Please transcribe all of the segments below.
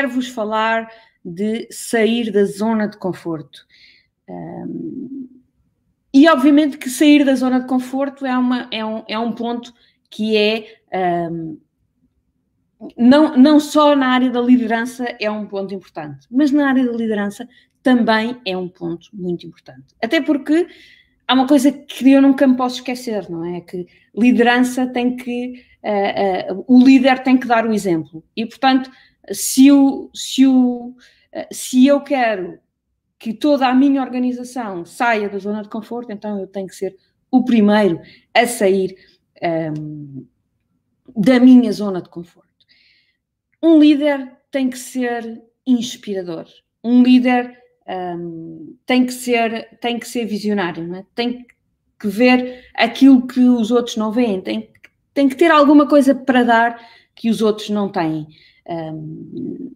quero vos falar de sair da zona de conforto. Um, e obviamente que sair da zona de conforto é, uma, é, um, é um ponto que é um, não, não só na área da liderança é um ponto importante, mas na área da liderança também é um ponto muito importante. Até porque há uma coisa que eu nunca me posso esquecer, não é? Que liderança tem que. Uh, uh, o líder tem que dar o exemplo. E, portanto, se, o, se, o, uh, se eu quero que toda a minha organização saia da zona de conforto, então eu tenho que ser o primeiro a sair um, ehm, da minha zona de conforto. Um líder tem que ser inspirador. Um líder um, tem que ser tem que ser visionário, é? tem que ver aquilo que os outros não veem, tem, tem que ter alguma coisa para dar que os outros não têm. Um,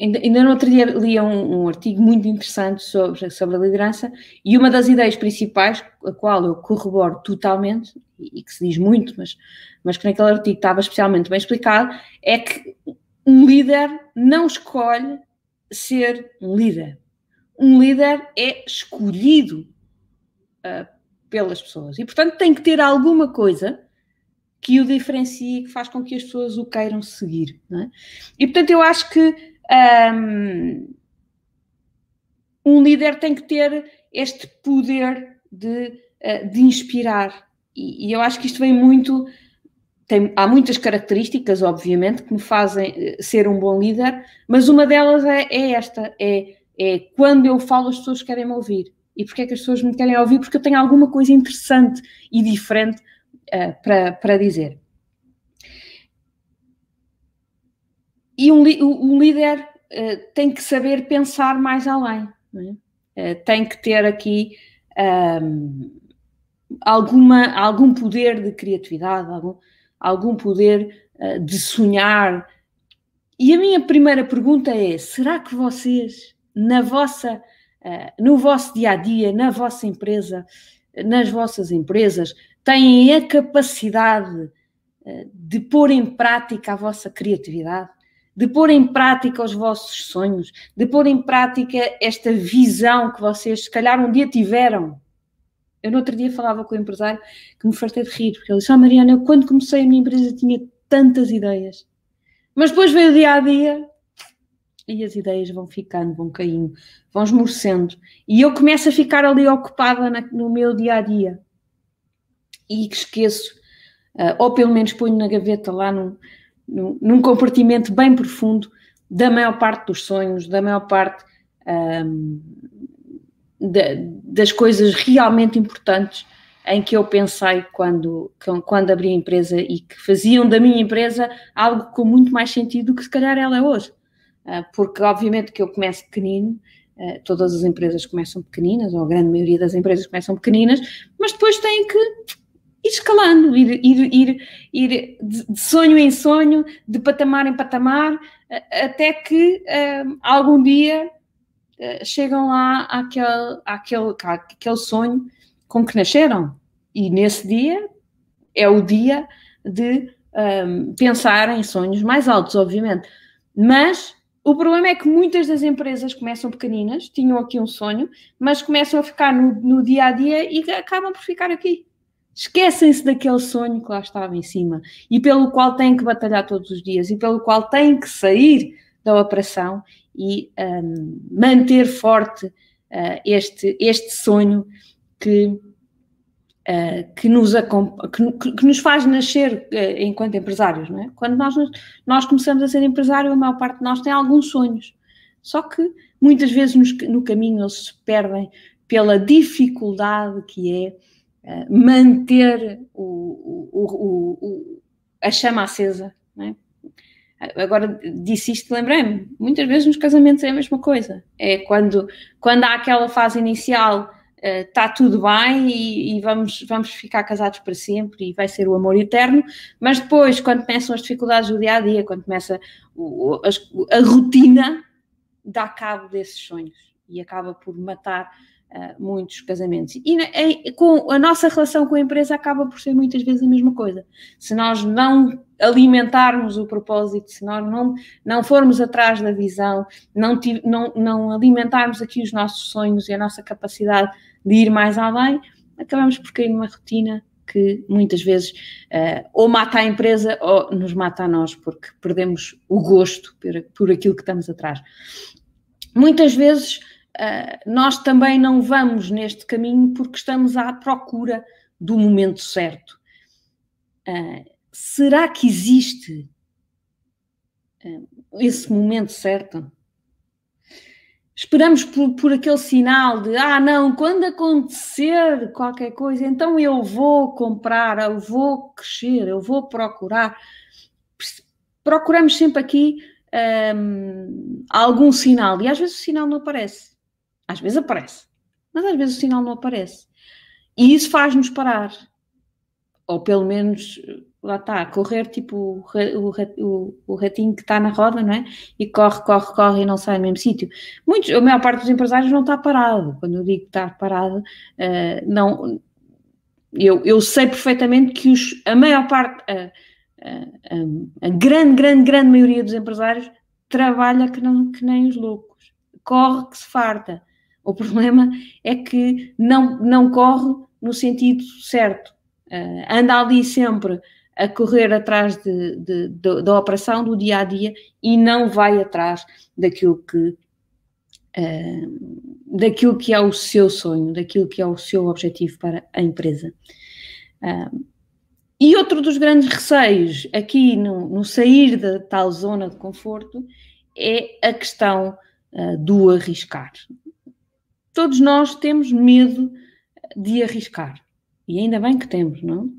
ainda, ainda no outro dia li um, um, artigo muito interessante sobre, sobre a liderança e uma das ideias principais, a qual eu corroboro totalmente, e, que se diz muito, mas, mas que naquele artigo estava especialmente bem explicado, é que um líder não escolhe ser um líder. Um líder é escolhido uh, pelas pessoas. E, portanto, tem que ter alguma coisa que o diferencie, que faz com que as pessoas o queiram seguir. É? E, portanto, eu acho que um, um, líder tem que ter este poder de, uh, de inspirar. E, e, eu acho que isto vem muito. Tem, há muitas características, obviamente, que me fazem eh, ser um bom líder, mas uma delas é, é esta: é é quando eu falo, as pessoas querem me ouvir. E porquê é que as pessoas me querem ouvir? Porque eu tenho alguma coisa interessante e diferente uh, para, para dizer. E um, um líder uh, tem que saber pensar mais além. Uh, tem que ter aqui um, ehm, alguma, algum poder de criatividade, algum, algum poder de sonhar. E a minha primeira pergunta é: será que vocês na vossa, no vosso dia a dia, na vossa empresa, nas vossas empresas, têm a capacidade uh, de pôr em prática a vossa criatividade, de pôr em prática os vossos sonhos, de pôr em prática esta visão que vocês, se calhar, um dia tiveram. Eu no outro dia falava com o empresário que me fartei de rir, porque ele disse: Oh, Mariana, eu quando comecei a minha empresa tinha tantas ideias, mas depois veio o dia a dia e as ideias vão ficando, vão caindo, vão esmorecendo. E eu começo a ficar ali ocupada no meu dia a dia. E esqueço, uh, ou pelo menos ponho na gaveta lá num, num, num, compartimento bem profundo da maior parte dos sonhos, da maior parte um, da, das coisas realmente importantes em que eu pensei quando, quando abri a empresa e que faziam da minha empresa algo com muito mais sentido do que se calhar ela é hoje. Ah, porque obviamente que eu começo pequenino, ah, todas as empresas começam pequeninas, ou a grande maioria das empresas começam pequeninas, mas depois têm que escalando, ir, ir, ir, ir de sonho em sonho, de patamar em patamar, até que um, ah, algum dia chegam lá àquele, àquele, àquele sonho com que nasceram. E nesse dia é o dia de um, pensar em sonhos mais altos, obviamente. Mas o problema é que muitas das empresas começam pequeninas, tinham aqui um sonho, mas começam a ficar no, no dia a dia e acabam por ficar aqui. Esquecem-se daquele sonho que lá estava em cima e pelo qual têm que batalhar todos os dias e pelo qual têm que sair da operação e um, manter forte uh, este, este sonho que uh, que, nos, que, que, nos faz nascer uh, enquanto empresários, não é? Quando nós, nós começamos a ser empresário, a maior parte de nós tem alguns sonhos, só que muitas vezes nos, no caminho eles se perdem pela dificuldade que é uh, manter o, o, o, a chama acesa, é? Agora disse isto, lembrei-me, muitas vezes nos casamentos é a mesma coisa. É quando, quando há aquela fase inicial está uh, tudo bem e, e, vamos, vamos ficar casados para sempre e vai ser o amor eterno, mas depois, quando começam as dificuldades do dia a dia, quando começa o, a, a rotina, dá cabo desses sonhos e acaba por matar uh, muitos casamentos. E em, com a nossa relação com a empresa acaba por ser muitas vezes a mesma coisa. Se nós não alimentarmos o propósito, se nós não, não formos atrás da visão, não, não, não alimentarmos aqui os nossos sonhos e a nossa capacidade de ir mais além, acabamos por cair numa rotina que muitas vezes uh, ou mata a empresa ou nos mata a nós, porque perdemos o gosto por, por aquilo que estamos atrás. Muitas vezes nós também não vamos neste caminho porque estamos à procura do momento certo. Uh, será que existe esse momento certo? esperamos por, por aquele sinal de ah, não, quando acontecer qualquer coisa, então eu vou comprar, eu vou crescer, eu vou procurar. Procuramos sempre aqui um, algum sinal e às vezes o sinal não aparece. Às vezes aparece, mas às vezes o sinal não aparece. E isso faz-nos parar. Ou pelo menos lá está, correr tipo o, o, o ratinho que está na roda, não é? E corre, corre, corre e não sai no mesmo sítio. Muitos, a maior parte dos empresários não está parado. Quando eu digo que está parado, uh, não. Eu, eu sei perfeitamente que os, a maior parte, a, a, a, grande, grande, grande maioria dos empresários trabalha que, não, que nem os loucos, corre que se farta. O problema é que não, não corre no sentido certo. Uh, anda ali sempre a correr atrás de, de, de, da operação do dia a dia e não vai atrás daquilo que uh, daquilo que é o seu sonho, daquilo que é o seu objetivo para a empresa. Uh, e outro dos grandes receios aqui no, no, sair da tal zona de conforto é a questão uh, do arriscar. Todos nós temos medo de arriscar. E ainda bem que temos, não?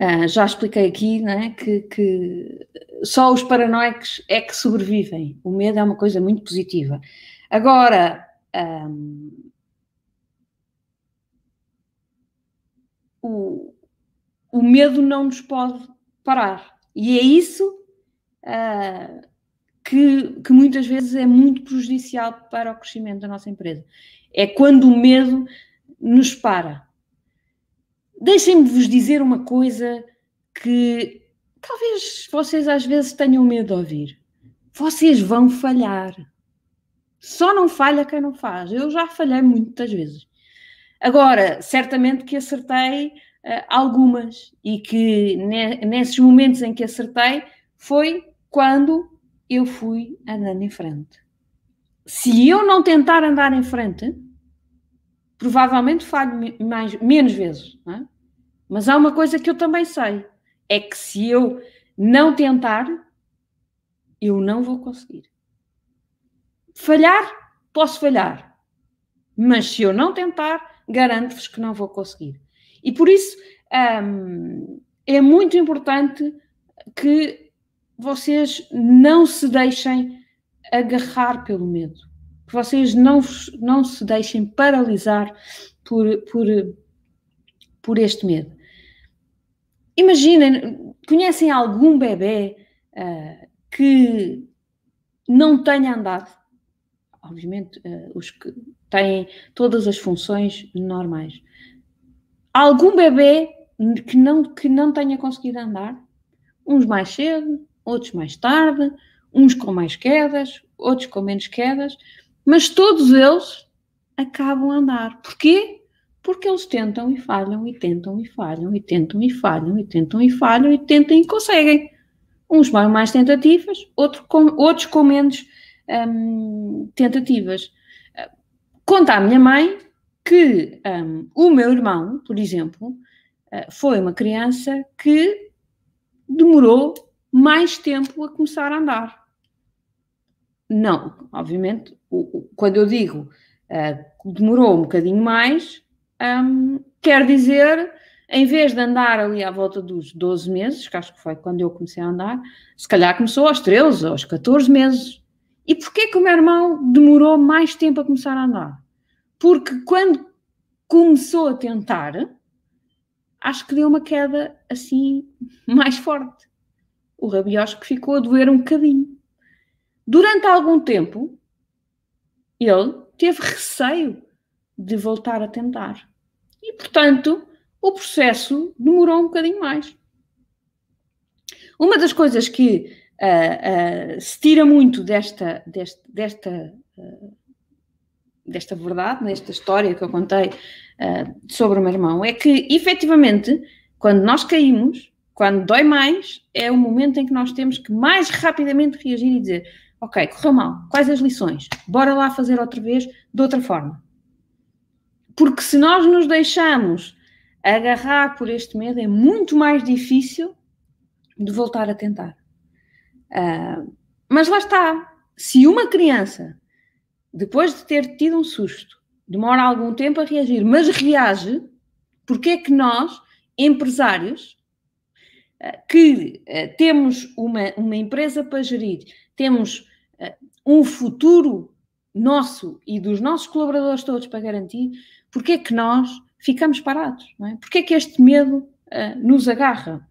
Uh, já expliquei aqui né, que, que, só os paranoicos é que sobrevivem. O medo é uma coisa muito positiva. Agora, um, o, o medo não nos pode parar. E é isso uh, que, que muitas vezes é muito prejudicial para o crescimento da nossa empresa. É quando o medo nos para. Deixem-me vos dizer uma coisa que talvez vocês às vezes tenham medo de ouvir. Vocês vão falhar. Só não falha quem não faz. Eu já falhei muitas vezes. Agora, certamente que acertei uh, algumas e que ne nesses momentos em que acertei foi quando eu fui andando em frente. Se eu não tentar andar em frente, provavelmente falho mais, menos vezes. É? Mas há uma coisa que eu também sei: é que se eu não tentar, eu não vou conseguir. Falhar, posso falhar. Mas se eu não tentar, garanto-vos que não vou conseguir. E por isso hum, é muito importante que vocês não se deixem agarrar pelo medo que vocês não, não se deixem paralisar por, por, por este medo. Imaginem, conhecem algum bebê uh, que não tenha andado? Obviamente, uh, os que têm todas as funções normais. Algum bebê que não, que não tenha conseguido andar? Uns mais cedo, outros mais tarde, uns com mais quedas, outros com menos quedas. Mas todos eles acabam a andar. Porquê? Porque eles tentam e falham, e tentam e falham, e tentam e falham, e tentam e falham, e tentam e conseguem. Uns com mais tentativas, outro com, outros com menos hum, tentativas. Conta a minha mãe que um, o meu irmão, por exemplo, uh, foi uma criança que demorou mais tempo a começar a andar. Não, obviamente, quando eu digo uh, demorou um bocadinho mais, um, quer dizer, em vez de andar ali à volta dos 12 meses, que acho que foi quando eu comecei a andar, se calhar começou aos 13, aos 14 meses. E porquê que o meu irmão demorou mais tempo a começar a andar? Porque quando começou a tentar, acho que deu uma queda assim mais forte. O rabiosco ficou a doer um bocadinho. Durante algum tempo, ele teve receio de voltar a tentar. E, portanto, o processo demorou um bocadinho mais. Uma das coisas que uh, uh, se tira muito desta, desta, desta, uh, desta verdade, nesta história que eu contei sobre o meu irmão, é que, efetivamente, quando nós caímos, quando dói mais, é o momento em que nós temos que mais rapidamente reagir e dizer: Ok, correu mal, quais as lições? Bora lá fazer outra vez de outra forma. Porque se nós nos deixamos agarrar por este medo, é muito mais difícil de voltar a tentar. Uh, mas lá está. Se uma criança, depois de ter tido um susto, demora algum tempo a reagir, mas reage, porque é que nós, empresários, que uh, temos uma, uma empresa para gerir, temos um futuro nosso e dos nossos colaboradores todos para garantir, porque é que nós ficamos parados? É? Porque é que este medo nos agarra?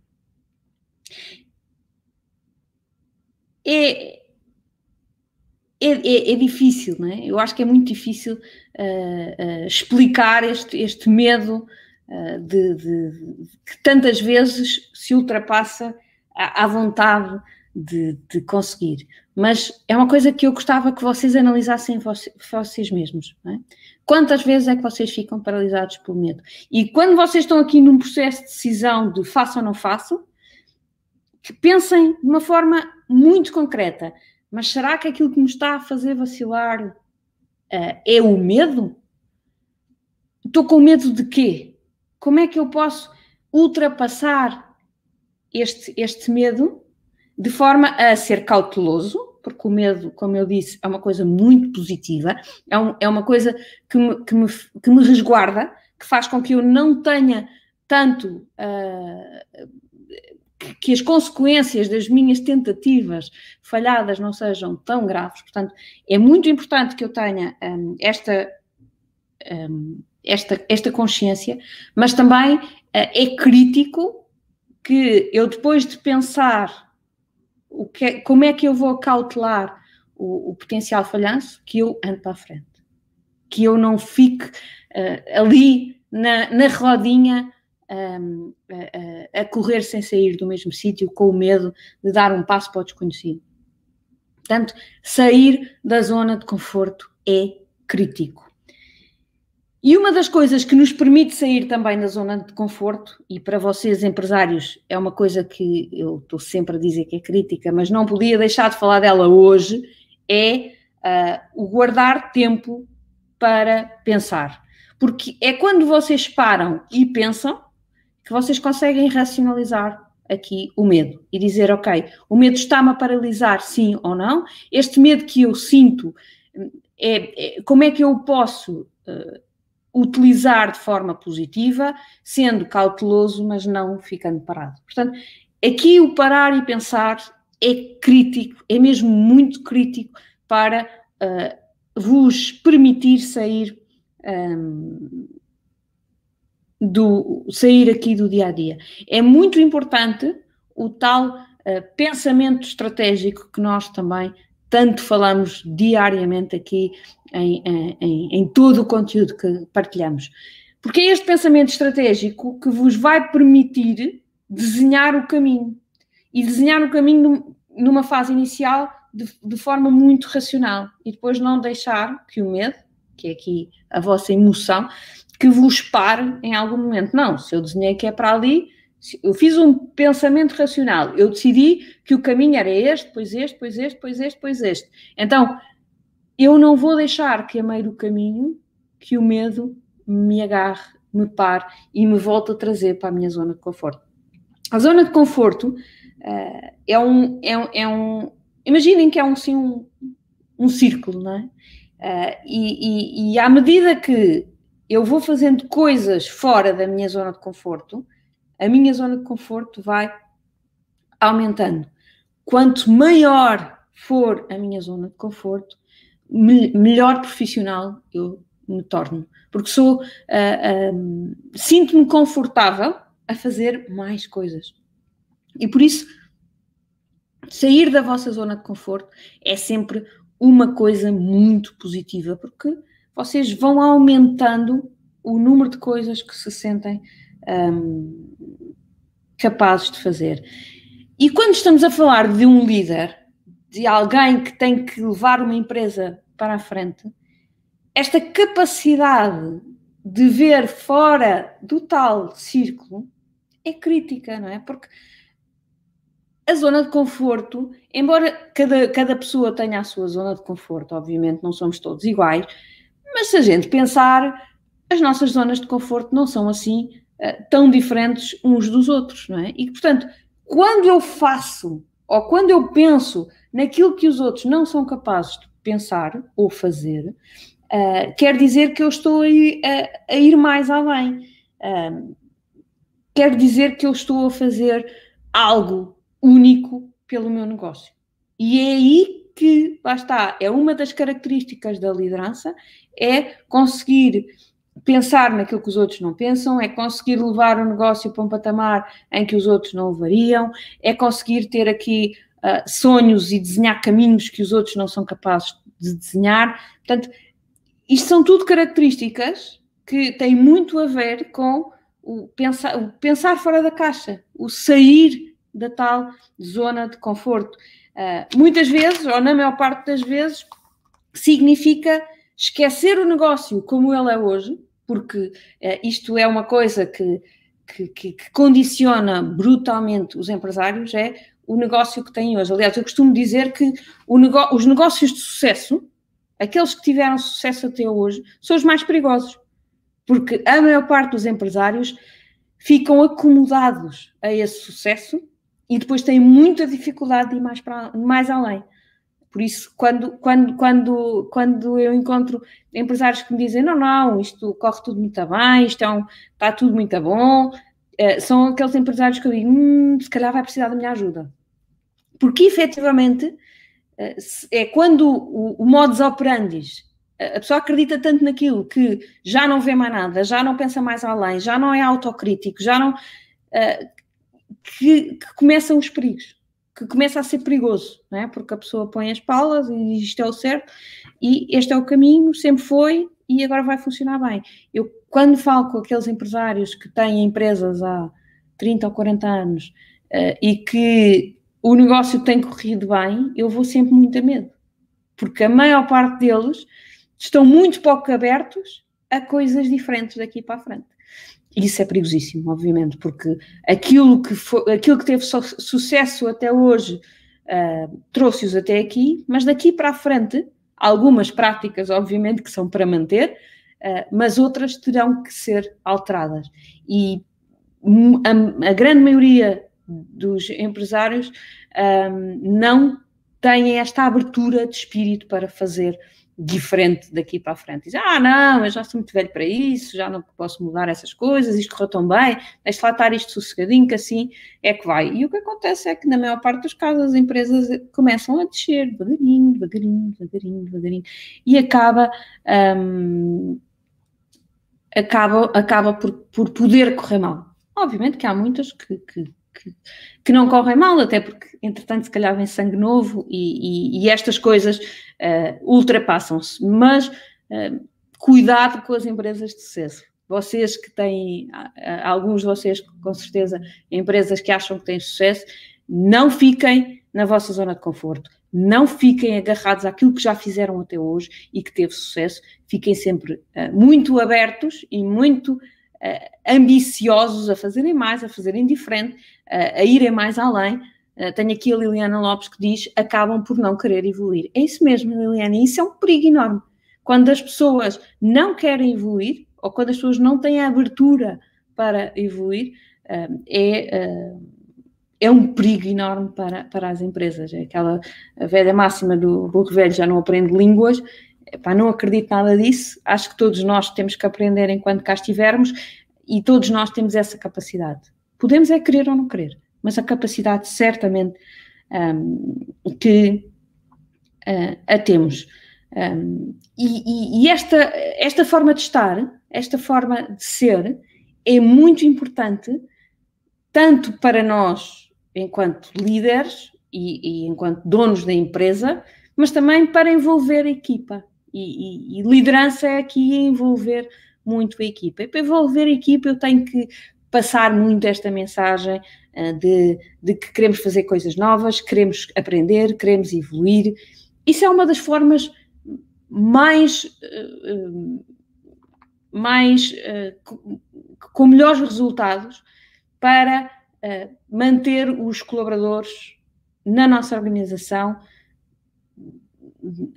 é, é, é, é, difícil, não é? Eu acho que é muito difícil uh, uh, explicar este, este medo uh, de, de, de, que tantas vezes se ultrapassa à, vontade de, de, conseguir. Mas é uma coisa que eu gostava que vocês analisassem vocês, vocês mesmos. É? Quantas vezes é que vocês ficam paralisados pelo medo? E quando vocês estão aqui num processo de decisão de faço ou não faço, que pensem de uma forma muito concreta. Mas será que aquilo que me está a fazer vacilar uh, é o medo? Estou com medo de quê? Como é que eu posso ultrapassar este, este medo de forma a ser cauteloso? Porque o medo, como eu disse, é uma coisa muito positiva, é, um, é uma coisa que me, que, me, que me resguarda, que faz com que eu não tenha tanto uh, que as consequências das minhas tentativas falhadas não sejam tão graves. Portanto, é muito importante que eu tenha um, esta, um, esta, esta consciência, mas também uh, é crítico que eu, depois de pensar o que é, como é que eu vou cautelar o, o, potencial falhanço, que eu ande para a frente. Que eu não fique uh, ali na, na rodinha um, a, a, correr sem sair do mesmo sítio, com o medo de dar um passo para o desconhecido. Portanto, sair da zona de conforto é crítico. E uma das coisas que nos permite sair também da zona de conforto, e para vocês empresários é uma coisa que eu estou sempre a dizer que é crítica, mas não podia deixar de falar dela hoje, é uh, o guardar tempo para pensar. Porque é quando vocês param e pensam que vocês conseguem racionalizar aqui o medo e dizer, ok, o medo está-me a paralisar, sim ou não? Este medo que eu sinto, é, é como é que eu posso uh, utilizar de forma positiva, sendo cauteloso, mas não ficando parado? Portanto, aqui o parar e pensar é crítico, é mesmo muito crítico para uh, vos permitir sair um, do sair aqui do dia a dia. É muito importante o tal uh, pensamento estratégico que nós também tanto falamos diariamente aqui em, em, em, todo o conteúdo que partilhamos. Porque é este pensamento estratégico que vos vai permitir desenhar o caminho. E desenhar o caminho numa fase inicial de, de forma muito racional. E depois não deixar que o medo, que é aqui a vossa emoção, que vos pare em algum momento. Não, se eu desenhei que é para ali, eu fiz um pensamento racional, eu decidi que o caminho era este, depois este, depois este, depois este, depois este. Então, eu não vou deixar que a meio do caminho que o medo me agarre, me pare e me volte a trazer para a minha zona de conforto. A zona de conforto uh, é, um, é, um, é um. Imaginem que é um, sim, um, um círculo, não é? Uh, e, e, e à medida que eu vou fazendo coisas fora da minha zona de conforto, a minha zona de conforto vai aumentando. Quanto maior for a minha zona de conforto, me, melhor profissional eu me torno. Porque sou, uh, uh, sinto-me confortável a fazer mais coisas. E por isso, sair da vossa zona de conforto é sempre uma coisa muito positiva, porque vocês vão aumentando o número de coisas que se sentem um, capazes de fazer. E quando estamos a falar de um líder, de alguém que tem que levar uma empresa para a frente, esta capacidade de ver fora do tal círculo é crítica, não é? Porque a zona de conforto, embora cada, cada pessoa tenha a sua zona de conforto, obviamente não somos todos iguais, mas se a gente pensar, as nossas zonas de conforto não são assim uh, tão diferentes uns dos outros, não é? E portanto, quando eu faço ou quando eu penso naquilo que os outros não são capazes de pensar ou fazer, uh, quer dizer que eu estou a ir, a, a ir mais além. Uh, quer dizer que eu estou a fazer algo único pelo meu negócio. E é aí que, lá está, é uma das características da liderança, é conseguir pensar naquilo que os outros não pensam, é conseguir levar o negócio para um patamar em que os outros não levariam, é conseguir ter aqui uh, sonhos e desenhar caminhos que os outros não são capazes de desenhar. Portanto, isto são tudo características que têm muito a ver com o pensar, o pensar fora da caixa, o sair da tal zona de conforto. Uh, muitas vezes, ou na maior parte das vezes, significa esquecer o negócio como ele é hoje, porque uh, isto é uma coisa que, que, que, que, condiciona brutalmente os empresários, é o negócio que têm hoje. Aliás, eu costumo dizer que os negócios de sucesso, aqueles que tiveram sucesso até hoje, são os mais perigosos, porque a maior parte dos empresários ficam acomodados a esse sucesso e depois têm muita dificuldade de ir mais, para, mais além. Por isso, quando, quando, quando, quando eu encontro empresários que me dizem não, não, isto corre tudo muito bem, isto é um, está tudo muito bom, eh, são aqueles empresários que eu digo, hum, se calhar vai precisar da minha ajuda. Porque, efetivamente, eh, é quando o, o modus operandi, a pessoa acredita tanto naquilo que já não vê mais nada, já não pensa mais além, já não é autocrítico, já não... Uh, que, que começam os perigos, que começa a ser perigoso, não é? Porque a pessoa põe as palas e isto é o certo e este é o caminho, sempre foi e agora vai funcionar bem. Eu, quando falo com aqueles empresários que têm empresas há 30 ou 40 anos uh, e que o negócio tem corrido bem, eu vou sempre muito a medo, porque a maior parte deles estão muito pouco abertos a coisas diferentes daqui para a frente. Isso é perigosíssimo, obviamente, porque aquilo que, foi, aquilo que teve sucesso até hoje uh, trouxe-os até aqui, mas daqui para a frente, algumas práticas, obviamente, que são para manter, uh, mas outras terão que ser alteradas. E a, a grande maioria dos empresários um, não têm esta abertura de espírito para fazer diferente daqui para a frente. Diz, ah, não, eu já sou muito velho para isso, já não posso mudar essas coisas, isto correu tão bem, deixa lá estar isto sossegadinho, que assim é que vai. E o que acontece é que, na maior parte dos casos, as empresas começam a descer devagarinho, devagarinho, devagarinho, devagarinho, e acaba, hum, acaba, acaba por, por poder correr mal. Obviamente que há muitas que, que que, que, não correm mal, até porque, entretanto, se calhar vem sangue novo e, e, e estas coisas uh, ultrapassam-se. Mas uh, cuidado com as empresas de sucesso. Vocês que têm, alguns de vocês, com certeza, empresas que acham que têm sucesso, não fiquem na vossa zona de conforto. Não fiquem agarrados àquilo que já fizeram até hoje e que teve sucesso. Fiquem sempre uh, muito abertos e muito ambiciosos a fazerem mais, a fazerem diferente, uh, a irem mais além. Uh, tenho aqui a Liliana Lopes que diz: acabam por não querer evoluir. É isso mesmo, Liliana, isso é um perigo enorme. Quando as pessoas não querem evoluir, ou quando as pessoas não têm a abertura para evoluir, é, é um perigo enorme para, para as empresas. É aquela velha máxima do burro velho já não aprende línguas, Epá, não acredito nada disso. Acho que todos nós temos que aprender enquanto cá estivermos e todos nós temos essa capacidade. Podemos é querer ou não querer, mas a capacidade certamente um, que uh, a temos. Um, e, e esta, esta forma de estar, esta forma de ser, é muito importante, tanto para nós, enquanto líderes e, e enquanto donos da empresa, mas também para envolver a equipa E, e, liderança é aqui envolver muito a equipa. E para envolver a equipa eu tenho que passar muito esta mensagem uh, de, de que queremos fazer coisas novas, queremos aprender, queremos evoluir. Isso é uma das formas mais, uh, mais uh, com melhores resultados para manter os colaboradores na nossa organização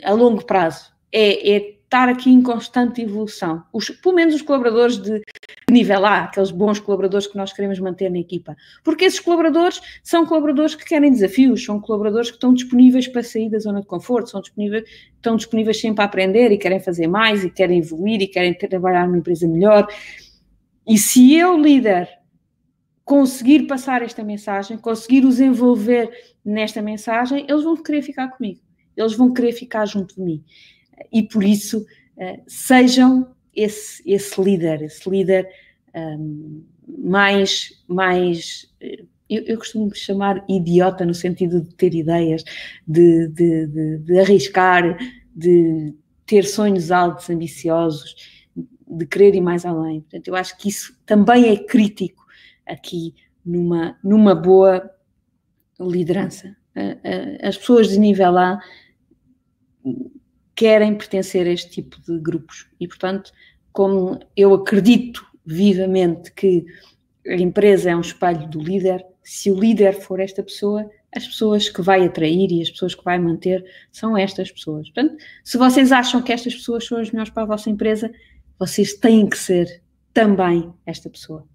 a longo prazo. É, é estar aqui em constante evolução. Os, pelo menos os colaboradores de nível A, aqueles bons colaboradores que nós queremos manter na equipa. Porque esses colaboradores são colaboradores que querem desafios, são colaboradores que estão disponíveis para sair da zona de conforto, são disponíveis, estão disponíveis sempre a aprender e querem fazer mais e querem evoluir e querem trabalhar numa empresa melhor. E se eu, líder, conseguir passar esta mensagem, conseguir os envolver nesta mensagem, eles vão querer ficar comigo, eles vão querer ficar junto de mim e por isso uh, sejam esse, esse líder, esse líder um, mais, mais eh, eu, eu, costumo chamar idiota no sentido de ter ideias, de, de, de, de arriscar, de ter sonhos altos, ambiciosos, de querer ir mais além. Portanto, eu acho que isso também é crítico aqui numa, numa boa liderança. As pessoas de nível A querem pertencer a este tipo de grupos. E, portanto, como eu acredito vivamente que a empresa é um espelho do líder, se o líder for esta pessoa, as pessoas que vai atrair e as pessoas que vai manter são estas pessoas. Portanto, se vocês acham que estas pessoas são as melhores para a vossa empresa, vocês têm que ser também esta pessoa.